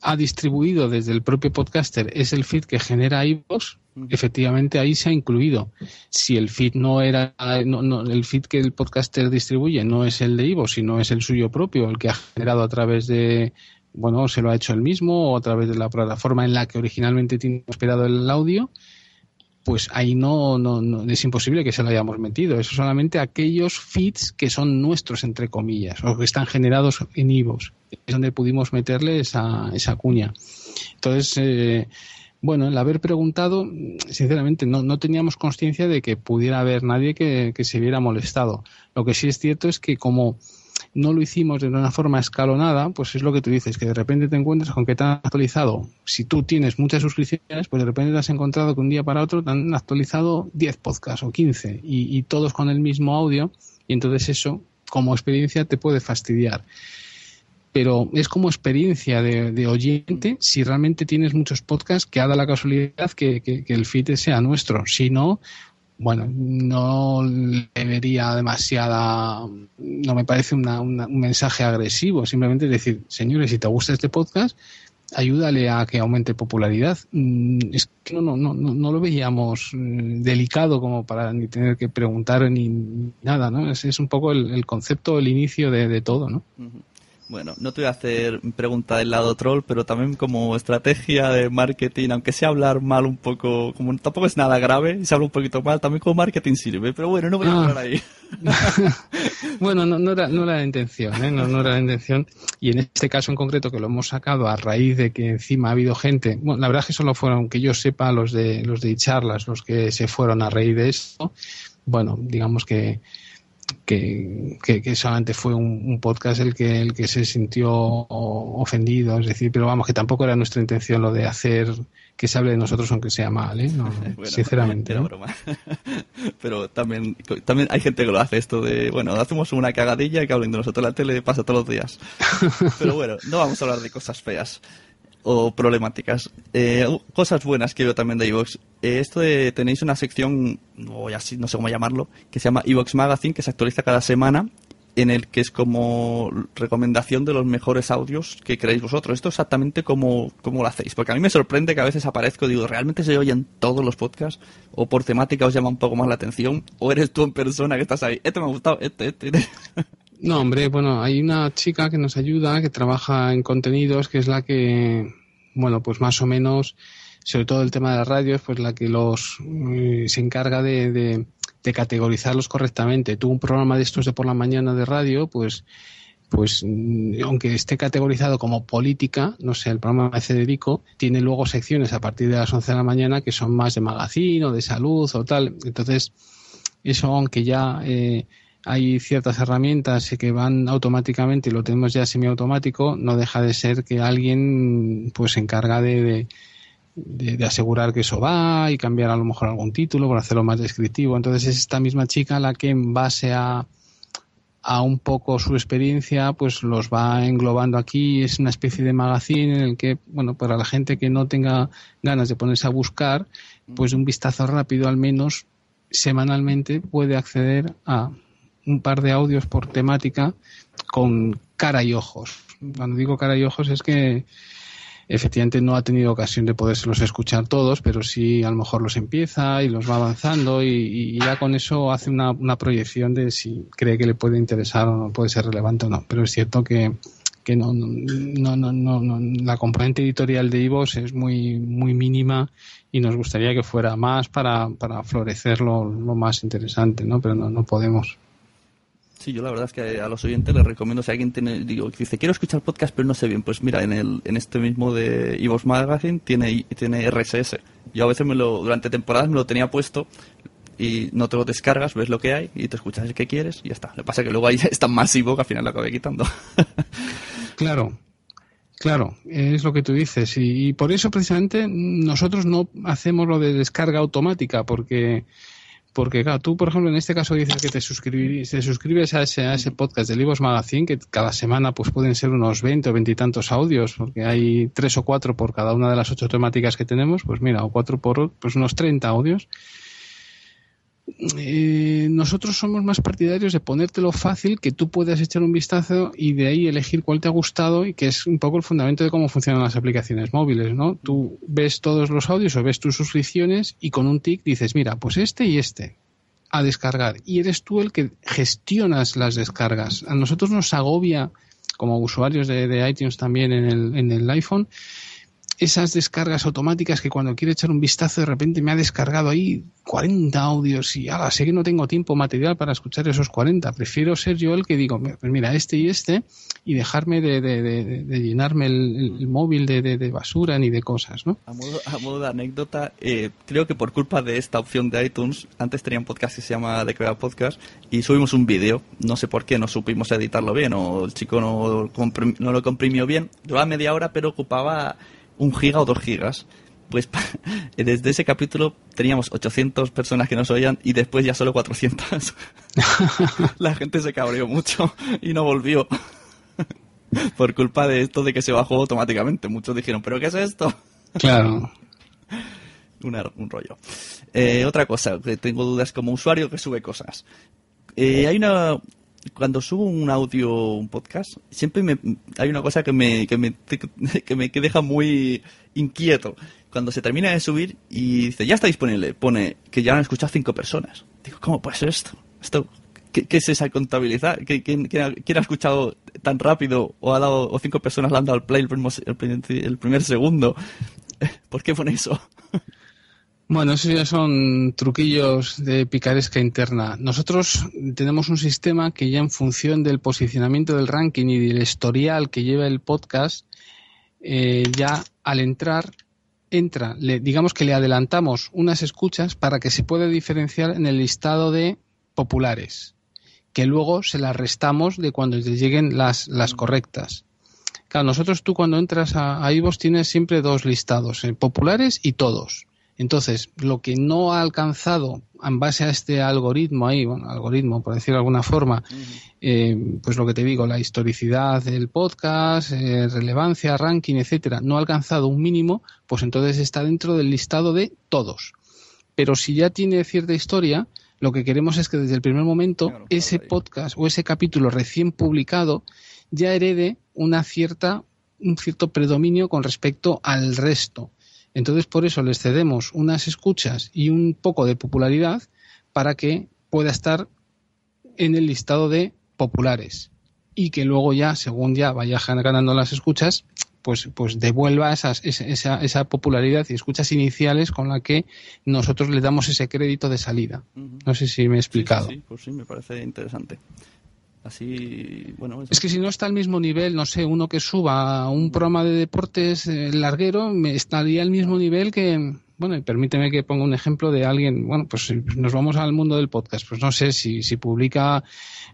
ha distribuido desde el propio podcaster es el feed que genera iVoox, efectivamente ahí se ha incluido. Si el feed no era, no, el feed que el podcaster distribuye no es el de iVoox, sino es el suyo propio, el que ha generado a través de bueno, se lo ha hecho él mismo o a través de la plataforma en la que originalmente tiene hospedado el audio, pues ahí no, no, es imposible que se lo hayamos metido. Eso solamente aquellos feeds que son nuestros, entre comillas, o que están generados en IVOS. Es donde pudimos meterle esa, esa cuña. Entonces, eh, bueno, el haber preguntado, sinceramente, no, no teníamos conciencia de que pudiera haber nadie que, que se viera molestado. Lo que sí es cierto es que como no lo hicimos de una forma escalonada, pues es lo que tú dices, que de repente te encuentras con que te han actualizado. Si tú tienes muchas suscripciones, pues de repente te has encontrado que un día para otro te han actualizado 10 podcasts o 15 y, todos con el mismo audio y entonces eso como experiencia te puede fastidiar pero es como experiencia de, oyente si realmente tienes muchos podcasts que haga la casualidad que, que, el feed sea nuestro. Si no, bueno, no le vería demasiada, no me parece un mensaje agresivo, simplemente decir, señores, si te gusta este podcast, ayúdale a que aumente popularidad. Mm, es que no, no, no, no lo veíamos mm, delicado como para ni tener que preguntar ni nada, ¿no? Es, es un poco el, concepto, el inicio de, todo, ¿no? Bueno, no te voy a hacer pregunta del lado troll, pero también como estrategia de marketing, aunque sea hablar mal un poco, como tampoco es nada grave, y se habla un poquito mal, también como marketing sirve, pero bueno, no voy a ah. hablar ahí. <laughs> bueno, no, era, no era la intención, ¿eh? no, no, era la intención, y en este caso en concreto que lo hemos sacado a raíz de que encima ha habido gente, bueno, la verdad es que solo fueron, que yo sepa, los de, los de charlas, los que se fueron a raíz de esto, bueno, digamos que que, que, solamente fue un, podcast el que el que se sintió ofendido, es decir, pero vamos, que tampoco era nuestra intención lo de hacer que se hable de nosotros aunque sea mal, ¿eh? <laughs> <laughs> sinceramente. <laughs> pero también, también hay gente que lo hace esto de, bueno, hacemos una cagadilla y que hablen de nosotros en la tele pasa todos los días. pero bueno, no vamos a hablar de cosas feas o problemáticas. Eh, cosas buenas que veo también de Evox. Eh, esto de tenéis una sección, o así, no sé cómo llamarlo, que se llama Evox Magazine, que se actualiza cada semana, en el que es como recomendación de los mejores audios que queréis vosotros. Esto exactamente como, como lo hacéis. Porque a mí me sorprende que a veces aparezco digo, ¿realmente se oyen todos los podcasts? ¿O por temática os llama un poco más la atención? ¿O eres tú en persona que estás ahí? Este me ha gustado, este, este. este. <laughs> No, hombre, bueno, hay una chica que nos ayuda, que trabaja en contenidos, que es la que, bueno, pues más o menos, sobre todo el tema de las radios, pues la que los eh, se encarga de, de, categorizarlos correctamente. Tú un programa de estos de por la mañana de radio, pues pues mm, aunque esté categorizado como política, no sé, el programa de Federico tiene luego secciones a partir de las 11 de la mañana que son más de magazine o de salud o tal. Entonces, eso aunque ya eh, hay ciertas herramientas que van automáticamente y lo tenemos ya semiautomático, no deja de ser que alguien pues se encarga de, asegurar que eso va y cambiar a lo mejor algún título por hacerlo más descriptivo. Entonces es esta misma chica la que en base a, a un poco su experiencia pues los va englobando aquí. Es una especie de magazine en el que, bueno, para la gente que no tenga ganas de ponerse a buscar, pues un vistazo rápido al menos semanalmente puede acceder a un par de audios por temática con cara y ojos. Cuando digo cara y ojos es que efectivamente no ha tenido ocasión de podérselos escuchar todos, pero sí a lo mejor los empieza y los va avanzando y, ya con eso hace una, una, proyección de si cree que le puede interesar o no puede ser relevante o no. Pero es cierto que, que no, no, no, no, la componente editorial de Ivos es muy, muy mínima y nos gustaría que fuera más para, para florecer lo, lo más interesante, ¿no? Pero no, no podemos. Sí, yo la verdad es que a los oyentes les recomiendo, si alguien tiene, digo, dice, quiero escuchar podcast pero no sé bien, pues mira, en el en este mismo de Evox Magazine tiene, tiene RSS. Yo a veces me lo, durante temporadas me lo tenía puesto y no te lo descargas, ves lo que hay y te escuchas el que quieres y ya está. Lo que pasa es que luego ahí <laughs> es tan masivo que al final lo acabé quitando. <laughs> claro, Claro, es lo que tú dices. Y, por eso precisamente nosotros no hacemos lo de descarga automática, porque porque, claro, tú, por ejemplo, en este caso dices que te, te suscribes a ese, a ese podcast de Libros Magazine, que cada semana pues pueden ser unos 20 o 20 y tantos audios, porque hay tres o cuatro por cada una de las ocho temáticas que tenemos, pues mira, o cuatro por pues unos 30 audios. Eh, nosotros somos más partidarios de ponértelo fácil, que tú puedas echar un vistazo y de ahí elegir cuál te ha gustado y que es un poco el fundamento de cómo funcionan las aplicaciones móviles, ¿no? Tú ves todos los audios o ves tus suscripciones y con un tic dices, mira, pues este y este a descargar y eres tú el que gestionas las descargas. A nosotros nos agobia como usuarios de, de iTunes también en el, en el iPhone esas descargas automáticas que cuando quiero echar un vistazo de repente me ha descargado ahí 40 audios y ahora sé que no tengo tiempo material para escuchar esos 40. Prefiero ser yo el que digo, pues mira, este y este y dejarme de, de, llenarme el, móvil de, basura ni de cosas, ¿no? A modo, de anécdota, eh, creo que por culpa de esta opción de iTunes, antes tenía un podcast que se llama The Crea Podcast y subimos un vídeo, no sé por qué, no supimos editarlo bien o el chico no, no lo comprimió bien, duraba media hora pero ocupaba un giga o dos gigas. Pues <laughs> desde ese capítulo teníamos 800 personas que nos oían y después ya solo 400. <laughs> La gente se cabreó mucho y no volvió. <laughs> Por culpa de esto de que se bajó automáticamente. Muchos dijeron, ¿pero qué es esto? Claro. un rollo. Eh, otra cosa, que tengo dudas como usuario que sube cosas. Eh, hay una, cuando subo un audio, un podcast, siempre me, hay una cosa que me, que me, <laughs> que me deja muy inquieto. Cuando se termina de subir y dice, ya está disponible, pone que ya han escuchado cinco personas. Digo, ¿cómo puede ser esto? esto ¿Qué, es esa contabilidad? ¿Quién, ha, escuchado tan rápido o ha dado o cinco personas le han dado el play el primer, segundo. <laughs> ¿Por qué pone eso? <laughs> Bueno, eso ya son truquillos de picaresca interna. Nosotros tenemos un sistema que ya en función del posicionamiento del ranking y del historial que lleva el podcast, eh, ya al entrar entra, le, digamos que le adelantamos unas escuchas para que se pueda diferenciar en el listado de populares, que luego se las restamos de cuando te lleguen las, las correctas. Claro, nosotros tú cuando entras a, a Ivos tienes siempre dos listados, eh, populares y todos. Entonces, lo que no ha alcanzado en base a este algoritmo ahí, bueno, algoritmo por decirlo de alguna forma, eh, pues lo que te digo, la historicidad del podcast, eh, relevancia, ranking, etcétera, no ha alcanzado un mínimo, pues entonces está dentro del listado de todos. Pero si ya tiene cierta historia, lo que queremos es que desde el primer momento ese podcast o ese capítulo recién publicado ya herede una cierta un cierto predominio con respecto al resto. Entonces, por eso les cedemos unas escuchas y un poco de popularidad para que pueda estar en el listado de populares y que luego ya, según ya vaya ganando las escuchas, pues, pues devuelva esas, esa, esa, popularidad y escuchas iniciales con la que nosotros le damos ese crédito de salida. No sé si me he explicado. Sí, pues sí, me parece interesante. Así, bueno. Es que si no está al mismo nivel, no sé, uno que suba un programa de deportes eh, larguero, me estaría al mismo nivel que, bueno, y permíteme que ponga un ejemplo de alguien, bueno, pues nos vamos al mundo del podcast, pues no sé si, si publica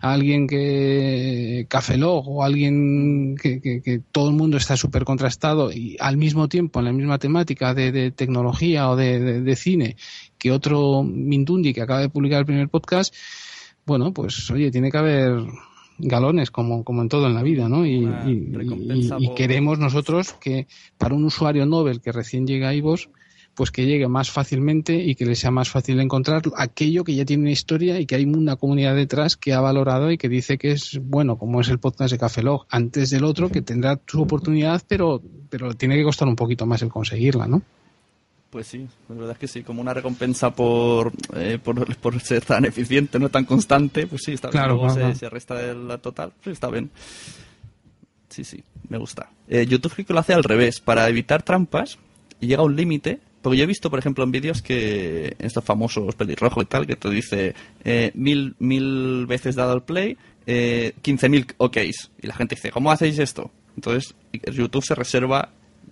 alguien que Cafelog o alguien que, que, todo el mundo está súper contrastado y al mismo tiempo en la misma temática de, tecnología o de, de, cine que otro Mindundi que acaba de publicar el primer podcast, bueno, pues oye, tiene que haber galones como, como en todo en la vida, ¿no? Y, queremos nosotros que para un usuario Nobel que recién llega a IVOS, pues que llegue más fácilmente y que le sea más fácil encontrar aquello que ya tiene una historia y que hay una comunidad detrás que ha valorado y que dice que es bueno, como es el podcast de Café Log, antes del otro que tendrá su oportunidad, pero, pero tiene que costar un poquito más el conseguirla, ¿no? Pues sí, la verdad es que sí, como una recompensa por, eh, por, ser tan eficiente, no tan constante, pues sí, está bien. Luego Se, resta de la total, pues está bien. Sí, sí, me gusta. Eh, YouTube creo que lo hace al revés, para evitar trampas, y llega a un límite, porque yo he visto, por ejemplo, en vídeos que estos famosos pelirrojos y tal, que te dice eh, mil, mil veces dado el play, eh, 15.000 OKs. Y la gente dice, ¿cómo hacéis esto? Entonces, YouTube se reserva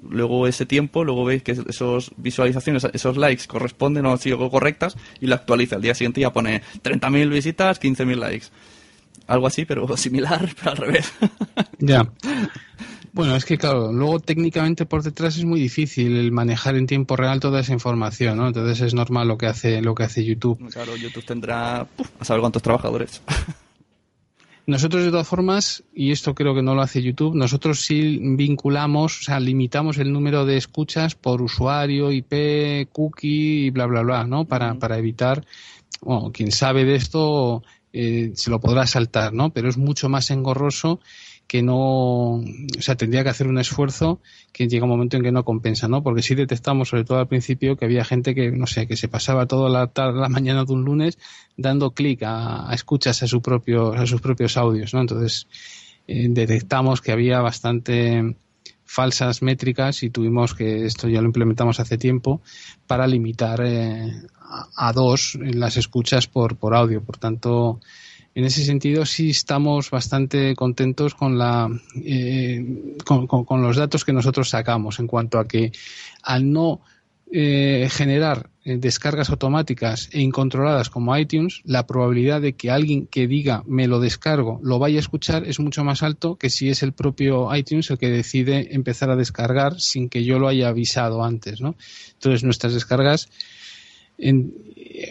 luego ese tiempo, luego veis que esos visualizaciones, esos likes corresponden o han sido correctas y lo actualiza. Al día siguiente ya pone 30.000 visitas, 15.000 likes. Algo así, pero <laughs> similar, pero al revés. <laughs> Ya. Bueno, es que claro, luego técnicamente por detrás es muy difícil el manejar en tiempo real toda esa información, ¿no? Entonces es normal lo que hace lo que hace YouTube. Claro, YouTube tendrá a saber cuántos trabajadores. <laughs> Nosotros, de todas formas, y esto creo que no lo hace YouTube, nosotros sí vinculamos, o sea, limitamos el número de escuchas por usuario, IP, cookie y bla, bla, bla, ¿no? Para, para evitar, bueno, quien sabe de esto eh, se lo podrá saltar, ¿no? Pero es mucho más engorroso que no, o sea, tendría que hacer un esfuerzo que llega un momento en que no compensa, ¿no? Porque sí detectamos, sobre todo al principio, que había gente que, no sé, que se pasaba toda la tarde, la mañana de un lunes dando clic a, escuchas a, su propio, a sus propios audios, ¿no? Entonces, eh, detectamos que había bastante falsas métricas y tuvimos que, esto ya lo implementamos hace tiempo, para limitar eh, a, a, dos las escuchas por, por audio. Por tanto, en ese sentido sí estamos bastante contentos con la eh, con, los datos que nosotros sacamos en cuanto a que al no eh, generar eh, descargas automáticas e incontroladas como iTunes, la probabilidad de que alguien que diga me lo descargo lo vaya a escuchar es mucho más alto que si es el propio iTunes el que decide empezar a descargar sin que yo lo haya avisado antes, ¿no? Entonces nuestras descargas en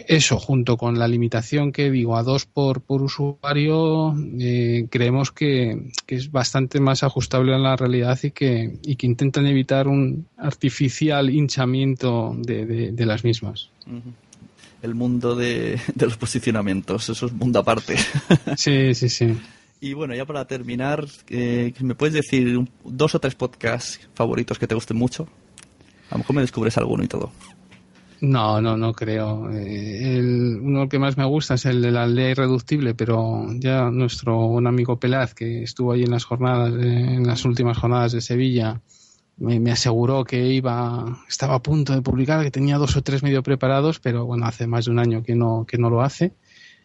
eso, junto con la limitación que digo a dos por, por usuario, eh, creemos que, es bastante más ajustable a la realidad y que, y que intentan evitar un artificial hinchamiento de, de, las mismas. El mundo de, de, los posicionamientos, eso es mundo aparte. <laughs> sí, sí, sí. Y bueno, ya para terminar, eh, ¿me puedes decir dos o tres podcasts favoritos que te gusten mucho? A lo mejor me descubres alguno y todo. No, no, no creo. Eh, el, uno que más me gusta es el de la ley irreductible, pero ya nuestro buen amigo Pelaz, que estuvo ahí en las jornadas, en las últimas jornadas de Sevilla, me, aseguró que iba, estaba a punto de publicar, que tenía dos o tres medio preparados, pero bueno, hace más de un año que no, que no lo hace.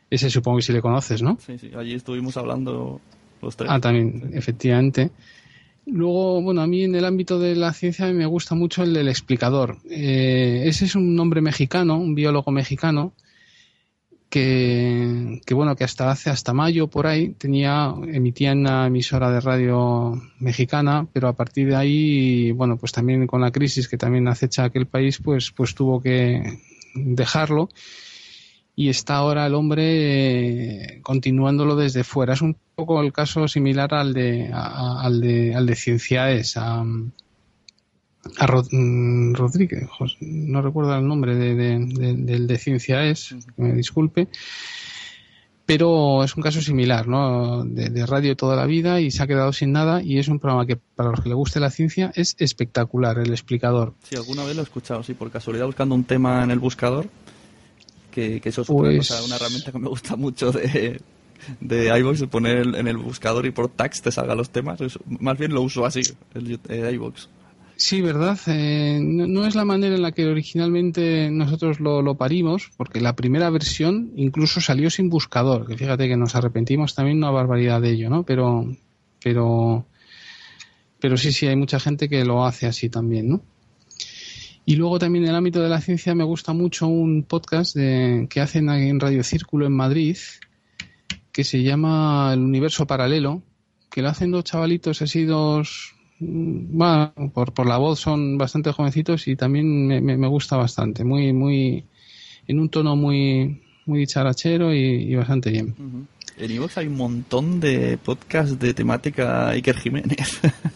Ese supongo que si le conoces, ¿no? Sí, sí, allí estuvimos hablando los tres. Ah, también, efectivamente. Luego, bueno, a mí en el ámbito de la ciencia me gusta mucho el del explicador. Eh, ese es un nombre mexicano, un biólogo mexicano, que, que, bueno, que hasta hace, hasta mayo por ahí, tenía, emitía en una emisora de radio mexicana, pero a partir de ahí, bueno, pues también con la crisis que también acecha aquel país, pues, pues tuvo que dejarlo y está ahora el hombre eh, continuándolo desde fuera. Es un poco el caso similar al de, al de, al de a, a mm, Rodríguez, no recuerdo el nombre de, del de Cienciaes, que me disculpe, pero es un caso similar, ¿no? De, radio toda la vida y se ha quedado sin nada y es un programa que para los que le guste la ciencia es espectacular, el explicador. Sí, alguna vez lo he escuchado, sí, por casualidad buscando un tema en el buscador que, eso es una, pues herramienta que me gusta mucho de, de iVoox, poner en el buscador y por tags te salgan los temas. más bien lo uso así, el, iVoox. Sí, verdad. Eh, no, es la manera en la que originalmente nosotros lo, parimos, porque la primera versión incluso salió sin buscador, que fíjate que nos arrepentimos también una barbaridad de ello, ¿no? Pero, pero, pero sí, sí, hay mucha gente que lo hace así también, ¿no? Y luego también en el ámbito de la ciencia me gusta mucho un podcast de, que hacen en Radio Círculo en Madrid, que se llama El Universo Paralelo, que lo hacen dos chavalitos así, dos, mm, bueno, por, por la voz son bastante jovencitos y también me, gusta bastante, muy, muy, en un tono muy, muy dicharachero y, bastante bien. En Evox hay un montón de podcasts de temática Iker Jiménez. <laughs>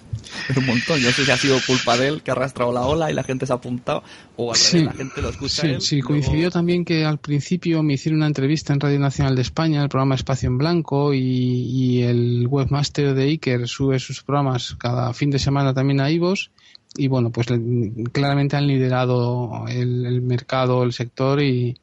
un montón. Yo no sé si ha sido culpa de él que ha arrastrado la ola y la gente se ha apuntado o al revés, la gente lo escucha. Sí, sí, coincidió también que al principio me hicieron una entrevista en Radio Nacional de España, el programa Espacio en Blanco y, el webmaster de Iker sube sus programas cada fin de semana también a Ivos y bueno, pues claramente han liderado el, mercado, el sector y,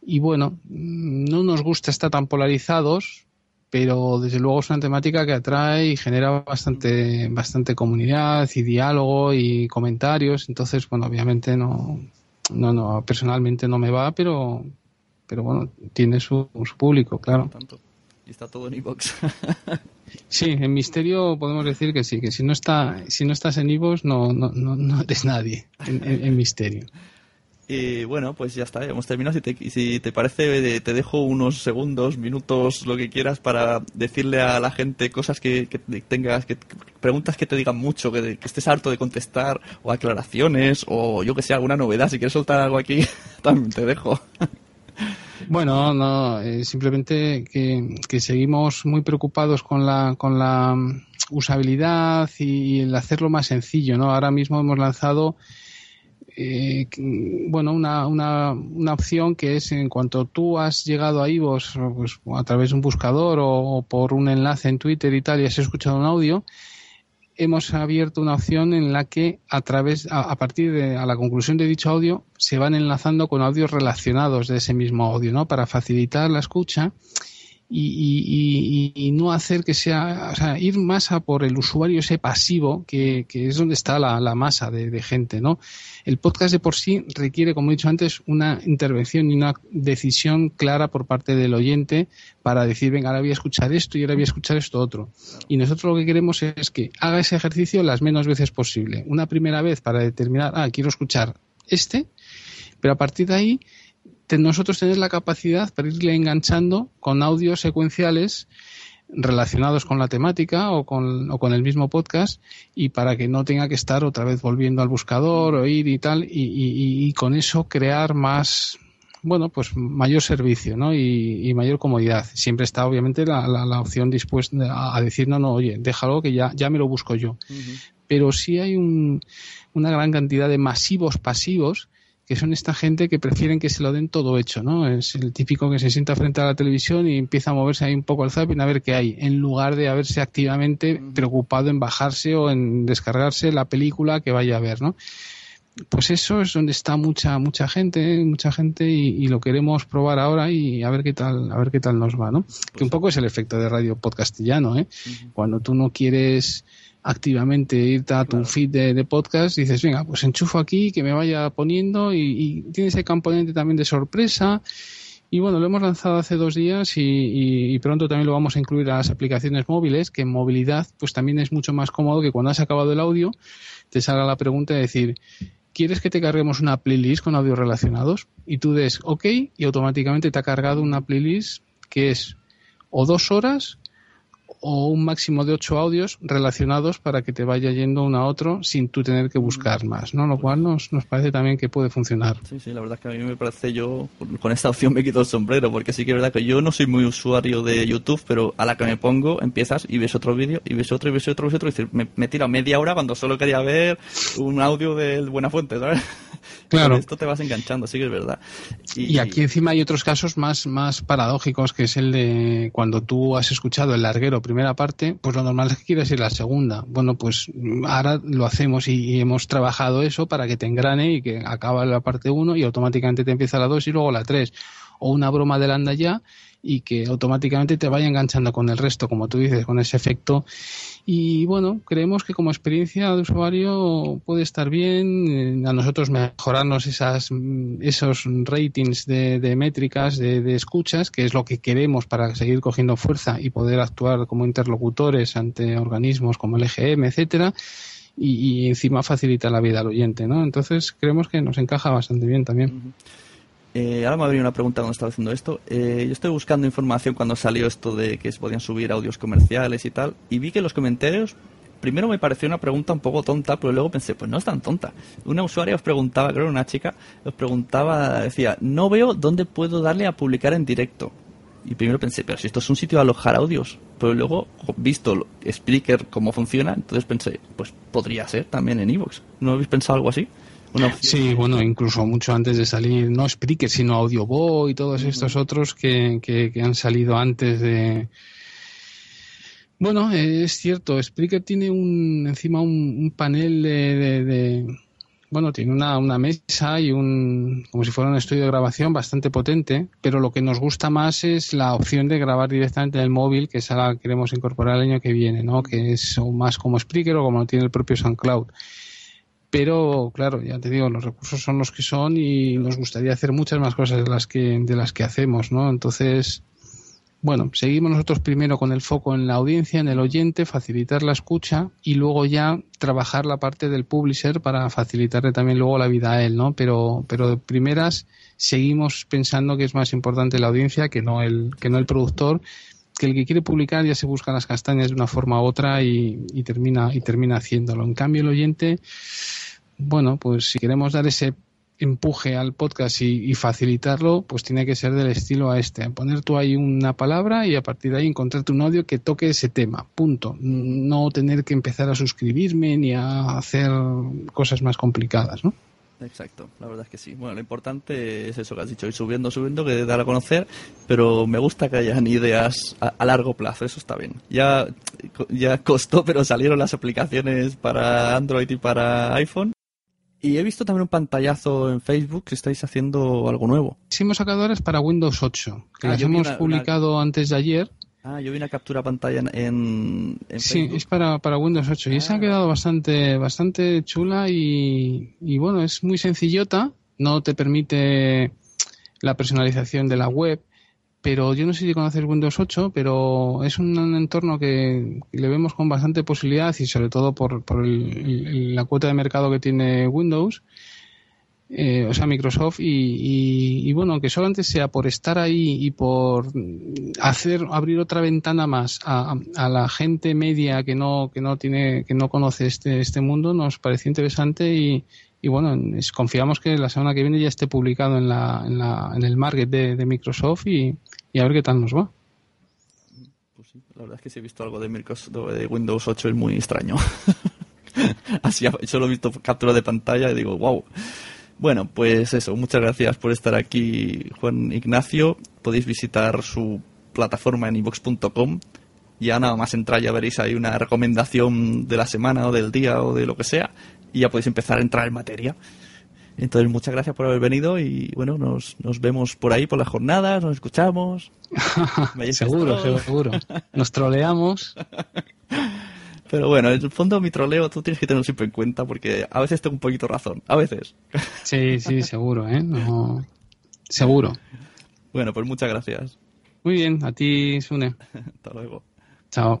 y bueno, no nos gusta estar tan polarizados, pero desde luego es una temática que atrae y genera bastante, bastante comunidad y diálogo y comentarios. Entonces, bueno, obviamente no, no, no, personalmente no me va, pero, pero bueno, tiene su, su público, claro. Y está todo en iVoox. <laughs> sí, en Misterio podemos decir que sí, que si no está, si no estás en iVoox no, no, no, eres nadie en Misterio. Y bueno, pues ya está, hemos terminado. Si te, si te parece, te dejo unos segundos, minutos, lo que quieras, para decirle a la gente cosas que, tengas, que, preguntas que te digan mucho, que, estés harto de contestar, o aclaraciones, o yo que sé, alguna novedad. Si quieres soltar algo aquí, <laughs> también te dejo. Bueno, no, eh, simplemente que, que, seguimos muy preocupados con la, con la usabilidad y el hacerlo más sencillo, ¿no? Ahora mismo hemos lanzado eh, bueno, una, una, una, opción que es en cuanto tú has llegado a vos pues, a través de un buscador o, por un enlace en Twitter y tal y has escuchado un audio, hemos abierto una opción en la que a través, a, partir de a la conclusión de dicho audio, se van enlazando con audios relacionados de ese mismo audio, ¿no? Para facilitar la escucha y, y, no hacer que sea, o sea, ir más a por el usuario ese pasivo que, que es donde está la, la masa de, de, gente, ¿no? El podcast de por sí requiere, como he dicho antes, una intervención y una decisión clara por parte del oyente para decir, venga, ahora voy a escuchar esto y ahora voy a escuchar esto otro. Y nosotros lo que queremos es que haga ese ejercicio las menos veces posible. Una primera vez para determinar, ah, quiero escuchar este, pero a partir de ahí nosotros tener la capacidad para irle enganchando con audios secuenciales relacionados con la temática o con, o con el mismo podcast y para que no tenga que estar otra vez volviendo al buscador, oír y tal, y, con eso crear más, bueno, pues mayor servicio ¿no? y, mayor comodidad. Siempre está obviamente la, la, opción dispuesta a decir, no, no, oye, déjalo que ya, ya me lo busco yo. Pero sí hay un, una gran cantidad de masivos pasivos que son esta gente que prefieren que se lo den todo hecho, ¿no? Es el típico que se sienta frente a la televisión y empieza a moverse ahí un poco al zapping a ver qué hay, en lugar de haberse activamente preocupado en bajarse o en descargarse la película que vaya a ver, ¿no? pues eso es donde está mucha mucha gente mucha gente y, lo queremos probar ahora y a ver qué tal a ver qué tal nos va no que un poco es el efecto de radio podcastillano eh cuando tú no quieres activamente irte a tu feed de, podcast dices venga pues enchufo aquí que me vaya poniendo y, y tiene ese componente también de sorpresa y bueno, lo hemos lanzado hace dos días y, pronto también lo vamos a incluir a las aplicaciones móviles, que en movilidad pues también es mucho más cómodo que cuando has acabado el audio te salga la pregunta de decir, ¿quieres que te carguemos una playlist con audios relacionados? Y tú des OK y automáticamente te ha cargado una playlist que es o dos horas o un máximo de ocho audios relacionados para que te vaya yendo uno a otro sin tú tener que buscar más, ¿no? Lo cual nos, nos parece también que puede funcionar. Sí, sí, la verdad es que a mí me parece yo, con esta opción me quito el sombrero, porque sí que es verdad que yo no soy muy usuario de YouTube, pero a la que me pongo empiezas y ves otro vídeo, y ves otro, y ves otro, y ves otro, y me, me tira media hora cuando solo quería ver un audio de Buena Fuente, ¿sabes? <laughs> Claro. esto te vas enganchando, sí que es verdad. Y, aquí encima hay otros casos más, más paradójicos, que es el de cuando tú has escuchado el larguero primera parte, pues lo normal <laughs> es que quieras ir la segunda. Bueno, pues ahora lo hacemos y, hemos trabajado eso para que te engrane y que acaba la parte 1 y automáticamente te empieza la 2 y luego la 3. O una broma del anda ya y que automáticamente te vaya enganchando con el resto, como tú dices, con ese efecto. Y bueno, creemos que como experiencia de usuario puede estar bien, eh, a nosotros mejorarnos esas, esos ratings de, métricas, de, escuchas, que es lo que queremos para seguir cogiendo fuerza y poder actuar como interlocutores ante organismos como el EGM, etcétera. Y, encima facilita la vida al oyente, ¿no? Entonces creemos que nos encaja bastante bien también. Eh, ahora me ha venido una pregunta cuando estaba haciendo esto. Eh, yo estoy buscando información cuando salió esto de que se podían subir audios comerciales y tal, y vi que los comentarios, primero me pareció una pregunta un poco tonta, pero luego pensé, pues no es tan tonta. Una usuaria os preguntaba, creo una chica, os preguntaba, decía, no veo dónde puedo darle a publicar en directo. Y primero pensé, pero si esto es un sitio de alojar audios. Pero luego, visto Spreaker cómo funciona, entonces pensé, pues podría ser también en Evox. ¿No habéis pensado algo así? Sí, bueno, incluso mucho antes de salir, no Spreaker, sino Audioboy y todos estos otros que, que, han salido antes de... Bueno, es cierto, Spreaker tiene un, encima un, panel de, bueno, tiene una, una, mesa y un, como si fuera un estudio de grabación bastante potente, pero lo que nos gusta más es la opción de grabar directamente en el móvil, que es a la que queremos incorporar el año que viene, ¿no? Que es más como Spreaker o como lo tiene el propio SoundCloud pero claro, ya te digo, los recursos son los que son y nos gustaría hacer muchas más cosas de las que de las que hacemos, ¿no? Entonces, bueno, seguimos nosotros primero con el foco en la audiencia, en el oyente, facilitar la escucha y luego ya trabajar la parte del publisher para facilitarle también luego la vida a él, ¿no? Pero pero de primeras seguimos pensando que es más importante la audiencia que no el que no el productor que el que quiere publicar ya se busca las castañas de una forma u otra y, y termina y termina haciéndolo. En cambio, el oyente bueno, pues si queremos dar ese empuje al podcast y, facilitarlo, pues tiene que ser del estilo a este. Poner tú ahí una palabra y a partir de ahí encontrarte un audio que toque ese tema. Punto. No tener que empezar a suscribirme ni a hacer cosas más complicadas, ¿no? Exacto, la verdad es que sí. Bueno, lo importante es eso que has dicho, ir subiendo, subiendo, que dar a conocer, pero me gusta que hayan ideas a, a, largo plazo, eso está bien. Ya, ya costó, pero salieron las aplicaciones para Android y para iPhone y he visto también un pantallazo en Facebook que estáis haciendo algo nuevo. Sí, hemos sacado ahora para Windows 8, que ah, las hemos publicado antes de ayer. Ah, yo vi una captura pantalla en, en, Sí, es para, para Windows 8 y esa ha ah. quedado bastante, bastante chula y, y bueno, es muy sencillota, no te permite la personalización de la web. Pero yo no sé si conoces Windows 8, pero es un entorno que le vemos con bastante posibilidad y sobre todo por, por la cuota de mercado que tiene Windows, eh, o sea, Microsoft, y, y, bueno, que solamente sea por estar ahí y por hacer, abrir otra ventana más a, la gente media que no, que no tiene, que no conoce este, este mundo, nos pareció interesante y, y bueno, confiamos que la semana que viene ya esté publicado en, la, en, la, en el market de, de Microsoft y, y a ver qué tal nos va. Pues sí, la verdad es que si he visto algo de Windows 8 es muy extraño. <laughs> Así solo he visto captura de pantalla y digo, wow. Bueno, pues eso, muchas gracias por estar aquí, Juan Ignacio. Podéis visitar su plataforma en ivox.com. Ya nada más entrar ya veréis ahí una recomendación de la semana o del día o de lo que sea. y ya podéis empezar a entrar en materia. Entonces, muchas gracias por haber venido y bueno, nos, nos vemos por ahí por las jornadas, nos escuchamos. <laughs> seguro, seguro. Nos troleamos. <laughs> Pero bueno, en el fondo mi troleo tú tienes que tenerlo siempre en cuenta porque a veces tengo un poquito razón, a veces. <laughs> Sí, sí, seguro, ¿eh? No... Seguro. Bueno, pues muchas gracias. Muy bien, a ti, Sune. <laughs> Hasta luego. Chao.